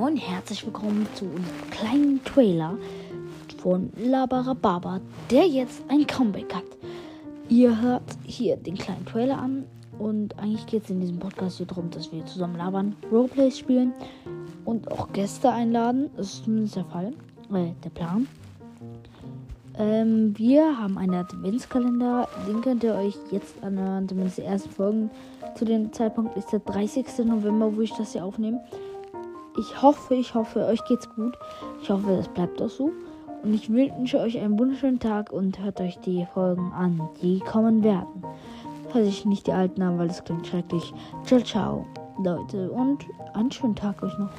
Moin, herzlich willkommen zu einem kleinen Trailer von Labarababa, der jetzt ein Comeback hat. Ihr hört hier den kleinen Trailer an und eigentlich geht es in diesem Podcast hier darum, dass wir zusammen labern, Roleplays spielen und auch Gäste einladen. Das ist zumindest der Fall, äh, der Plan. Ähm, wir haben einen Adventskalender, den könnt ihr euch jetzt anhören, zumindest die ersten Folgen. Zu dem Zeitpunkt ist der 30. November, wo ich das hier aufnehme. Ich hoffe, ich hoffe, euch geht's gut. Ich hoffe, es bleibt auch so. Und ich wünsche euch einen wunderschönen Tag und hört euch die Folgen an, die kommen werden. Falls ich nicht die alten habe, weil das klingt schrecklich. Ciao, ciao, Leute. Und einen schönen Tag euch noch.